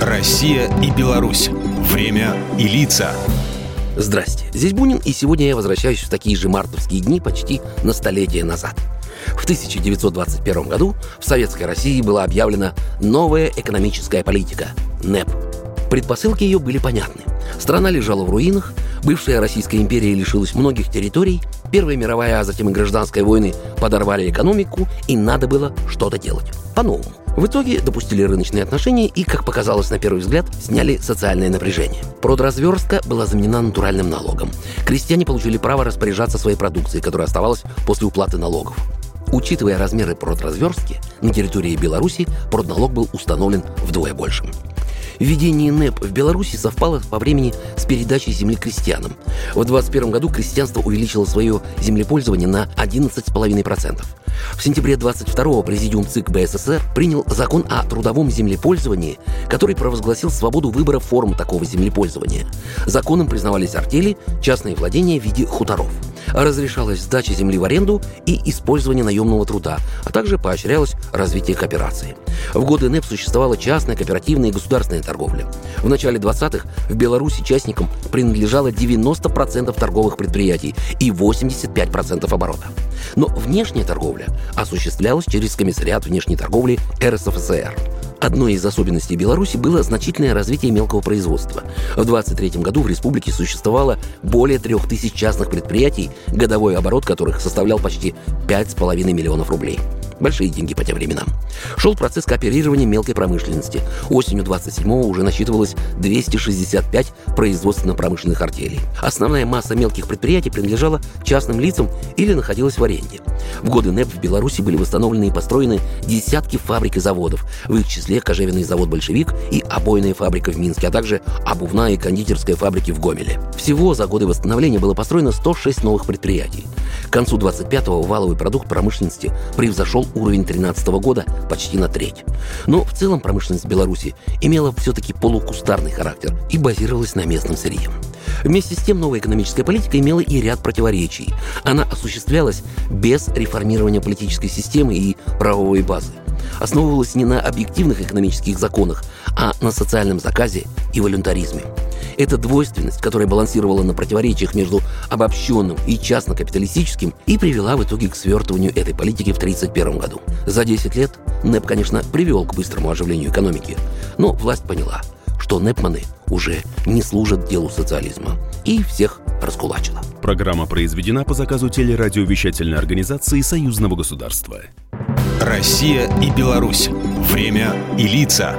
Россия и Беларусь. Время и лица. Здрасте, здесь Бунин, и сегодня я возвращаюсь в такие же мартовские дни почти на столетие назад. В 1921 году в Советской России была объявлена новая экономическая политика – НЭП. Предпосылки ее были понятны. Страна лежала в руинах, бывшая Российская империя лишилась многих территорий, Первая мировая, а затем и гражданская войны подорвали экономику, и надо было что-то делать. По-новому. В итоге допустили рыночные отношения и, как показалось на первый взгляд, сняли социальное напряжение. Продразверстка была заменена натуральным налогом. Крестьяне получили право распоряжаться своей продукцией, которая оставалась после уплаты налогов. Учитывая размеры продразверстки, на территории Беларуси продналог был установлен вдвое большим. Введение НЭП в Беларуси совпало по времени с передачей земли крестьянам. В 2021 году крестьянство увеличило свое землепользование на 11,5%. В сентябре 22-го Президиум ЦИК БССР принял закон о трудовом землепользовании, который провозгласил свободу выбора форм такого землепользования. Законом признавались артели, частные владения в виде хуторов – разрешалась сдача земли в аренду и использование наемного труда, а также поощрялось развитие кооперации. В годы НЭП существовала частная, кооперативная и государственная торговля. В начале 20-х в Беларуси частникам принадлежало 90% торговых предприятий и 85% оборота. Но внешняя торговля осуществлялась через комиссариат внешней торговли РСФСР. Одной из особенностей Беларуси было значительное развитие мелкого производства. В 23 году в республике существовало более 3000 частных предприятий, годовой оборот которых составлял почти 5,5 миллионов рублей. Большие деньги по тем временам. Шел процесс кооперирования мелкой промышленности. Осенью 27-го уже насчитывалось 265 производственно-промышленных артелей. Основная масса мелких предприятий принадлежала частным лицам или находилась в аренде. В годы НЭП в Беларуси были восстановлены и построены десятки фабрик и заводов, в их числе кожевенный завод «Большевик» и обойная фабрика в Минске, а также обувная и кондитерская фабрики в Гомеле. Всего за годы восстановления было построено 106 новых предприятий. К концу 25-го валовый продукт промышленности превзошел уровень 13 года почти на треть. Но в целом промышленность Беларуси имела все-таки полукустарный характер и базировалась на местном сырье. Вместе с тем, новая экономическая политика имела и ряд противоречий. Она осуществлялась без реформирования политической системы и правовой базы. Основывалась не на объективных экономических законах, а на социальном заказе и волюнтаризме. Эта двойственность, которая балансировала на противоречиях между обобщенным и частно-капиталистическим, и привела в итоге к свертыванию этой политики в 1931 году. За 10 лет НЭП, конечно, привел к быстрому оживлению экономики, но власть поняла, что НЭПманы уже не служат делу социализма и всех раскулачила. Программа произведена по заказу телерадиовещательной организации Союзного государства. Россия и Беларусь. Время и лица.